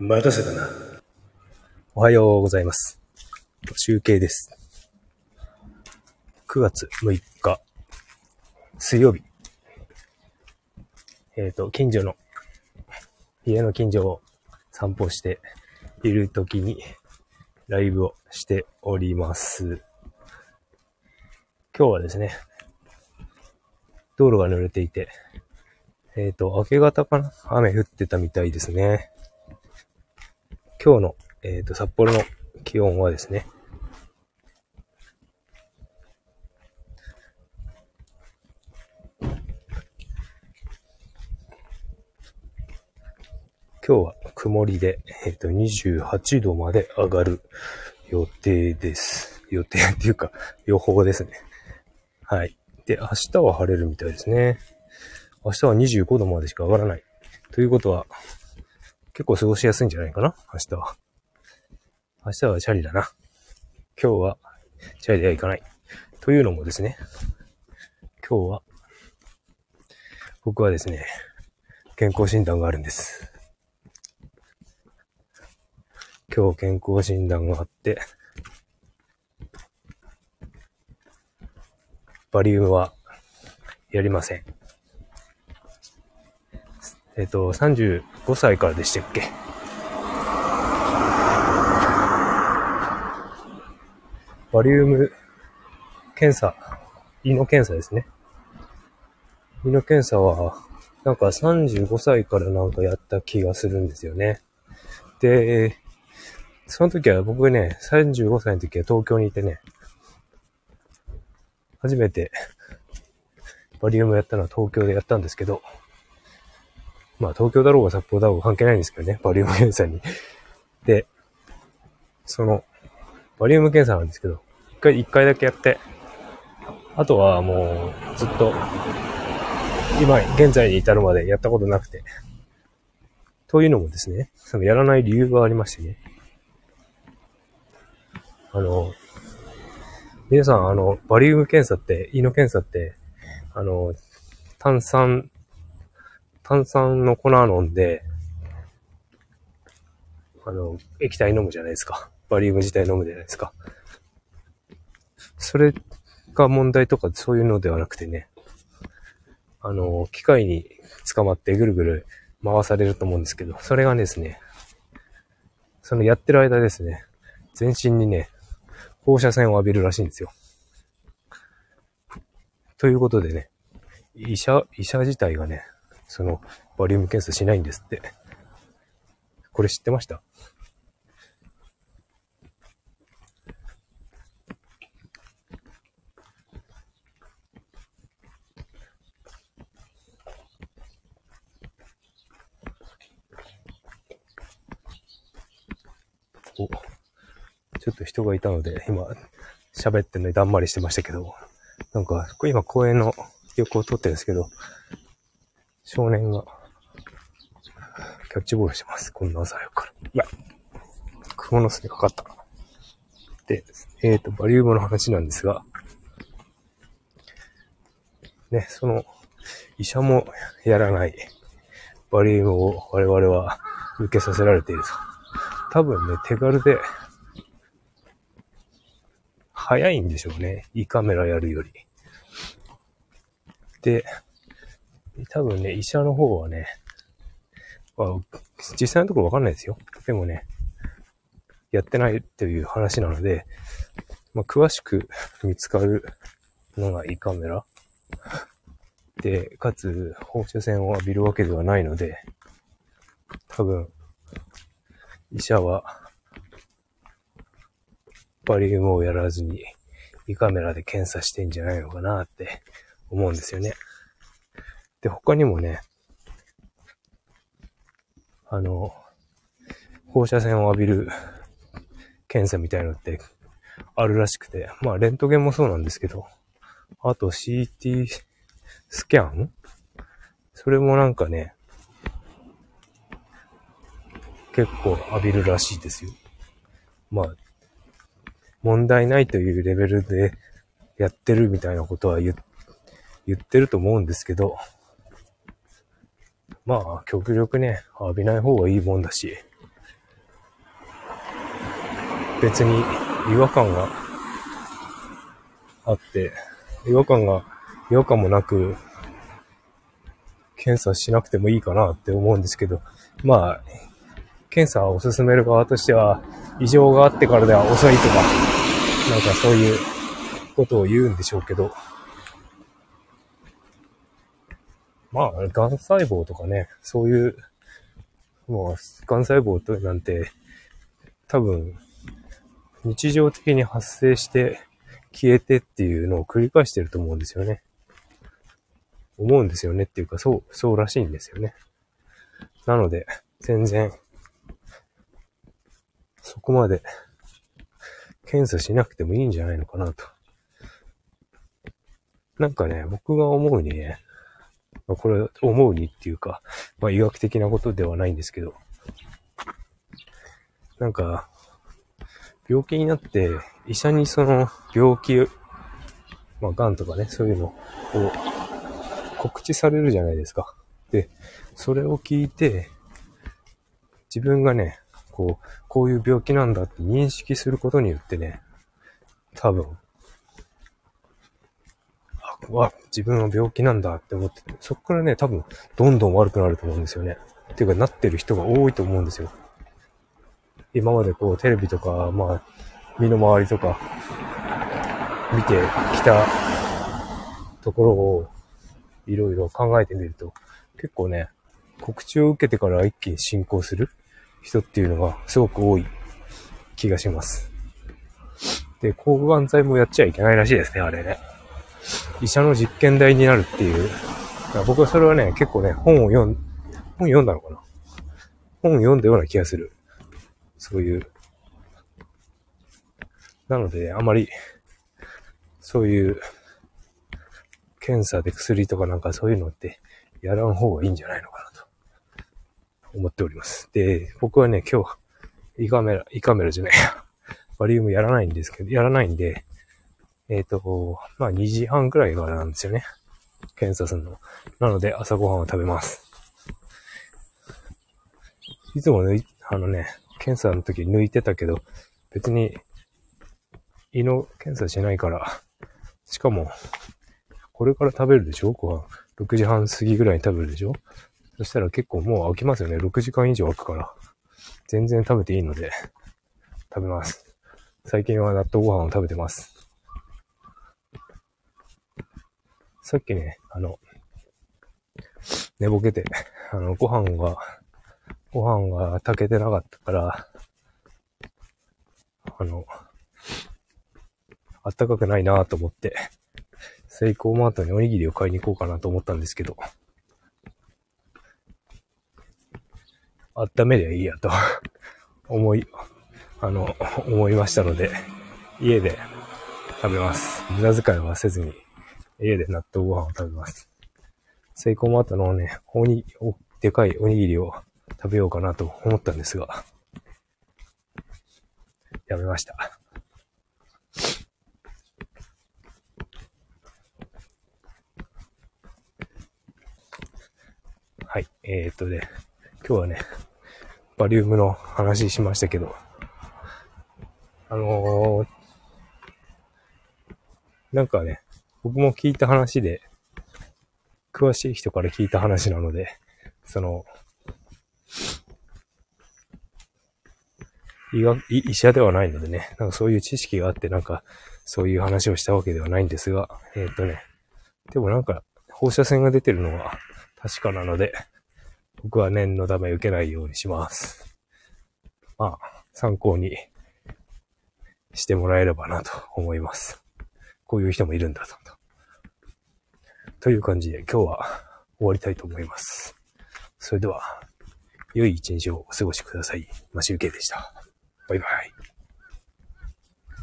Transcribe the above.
待たせたな。おはようございます。集計です。9月6日、水曜日。えっ、と、近所の、家の近所を散歩している時に、ライブをしております。今日はですね、道路が濡れていて、えっ、と、明け方かな？雨降ってたみたいですね。今日の、えっ、と、札幌の気温はですね、今日は曇りで、えっ、と、28度まで上がる予定です。予定っていうか、予報ですね。はい。で、明日は晴れるみたいですね。明日は25度までしか上がらない。ということは、結構過ごしやすいんじゃないかな？明日は。明日はチャリだな。今日はチャリでは行かない。というのもですね、今日は、僕はですね、健康診断があるんです。今日健康診断があって、バリウムはやりません。えっ、と、35歳からでしたっけ？バリウム検査、胃の検査ですね。胃の検査は、なんか35歳からなんかやった気がするんですよね。で、その時は僕ね、35歳の時は東京にいてね、初めてバリウムやったのは東京でやったんですけど、まあ東京だろうが札幌だろうが関係ないんですけどね、バリウム検査に。で、その、バリウム検査なんですけど、一回、一回だけやって、あとはもうずっと、今、現在に至るまでやったことなくて。というのもですね、そのやらない理由がありましてね。あの、皆さん、あの、バリウム検査って、胃の検査って、あの、炭酸、炭酸の粉飲んで、あの、液体飲むじゃないですか。バリウム自体飲むじゃないですか。それが問題とかそういうのではなくてね、あの、機械に捕まってぐるぐる回されると思うんですけど、それがですね、そのやってる間ですね、全身にね、放射線を浴びるらしいんですよ。ということでね、医者、医者自体がね、その、バリウム検査しないんですって。これ知ってました？お、ちょっと人がいたので、今、喋ってんのにだんまりしてましたけど、なんか、今公園の横を撮ってるんですけど、少年が、キャッチボールします。こんな朝早くから。いや、雲の巣にかかった。で、えっ、と、バリウムの話なんですが、ね、その、医者もやらないバリウムを我々は受けさせられていると。多分ね、手軽で、早いんでしょうね。胃カメラやるより。で、多分ね、医者の方はね、まあ、実際のところわかんないですよ。でもね、やってないっていう話なので、まあ、詳しく見つかるのが胃カメラ。で、かつ放射線を浴びるわけではないので、多分、医者は、バリウムをやらずに、胃カメラで検査してんじゃないのかなって思うんですよね。で、他にもね、あの、放射線を浴びる検査みたいのってあるらしくて、まあレントゲンもそうなんですけど、あと CT スキャン？それもなんかね、結構浴びるらしいですよ。まあ、問題ないというレベルでやってるみたいなことは言言ってると思うんですけど、まあ、極力ね、浴びない方がいいもんだし、別に違和感があって、違和感が、違和感もなく、検査しなくてもいいかなって思うんですけど、まあ、検査を進める側としては、異常があってからでは遅いとか、なんかそういうことを言うんでしょうけど、まあ、癌細胞とかね、そういう、もう、癌細胞となんて、多分、日常的に発生して消えてっていうのを繰り返してると思うんですよね。思うんですよねっていうか、そう、そうらしいんですよね。なので、全然、そこまで、検査しなくてもいいんじゃないのかなと。なんかね、僕が思うにね、まあ、これ思うにっていうか、まあ医学的なことではないんですけど、なんか、病気になって、医者にその病気、まあ癌とかね、そういうのを告知されるじゃないですか。で、それを聞いて、自分がね、こう、こういう病気なんだって認識することによってね、多分、は自分は病気なんだって思ってて、そこからね、多分、どんどん悪くなると思うんですよね。っていうか、なってる人が多いと思うんですよ。今までこう、テレビとか、まあ、身の回りとか、見てきたところを、いろいろ考えてみると、結構ね、告知を受けてから一気に進行する人っていうのがすごく多い気がします。で、抗がん剤もやっちゃいけないらしいですね、あれね。医者の実験台になるっていう。僕はそれはね、結構ね、本を読ん、本読んだのかな本読んだような気がする。そういう。なので、あまり、そういう、検査で薬とかなんかそういうのって、やらん方がいいんじゃないのかなと、思っております。で、僕はね、今日、胃カメラ、胃カメラじゃないや、バリウムやらないんですけど、やらないんで、えっ、ー、と、まあ2時半くらいからなんですよね。検査するの。なので朝ごはんを食べます。いつも抜い、あのね、検査の時抜いてたけど、別に胃の検査しないから、しかも、これから食べるでしょ？ご飯。6時半過ぎぐらいに食べるでしょ？そしたら結構もう飽きますよね。6時間以上空くから。全然食べていいので、食べます。最近は納豆ご飯を食べてます。さっきね、あの、寝ぼけて、あの、ご飯が、ご飯が炊けてなかったから、あの、あったかくないなと思って、セイコーマートにおにぎりを買いに行こうかなと思ったんですけど、温めりゃいいやと思い、あの、思いましたので、家で食べます。無駄遣いはせずに家で納豆ご飯を食べます。セイコーマートのね、おに、お、でかいおにぎりを食べようかなと思ったんですが、やめました。はい。えー、っとね、今日はね、バリウムの話しましたけど、あのー、なんかね、僕も聞いた話で、詳しい人から聞いた話なので、その、医学、医者ではないのでね、なんかそういう知識があって、なんか、そういう話をしたわけではないんですが、えー、っとね、でもなんか、放射線が出てるのは確かなので、僕は念のため受けないようにします。まあ、参考にしてもらえればなと思います。こういう人もいるんだと。という感じで今日は終わりたいと思います。それでは、良い一日をお過ごしください。マシュウケでした。バイバイ。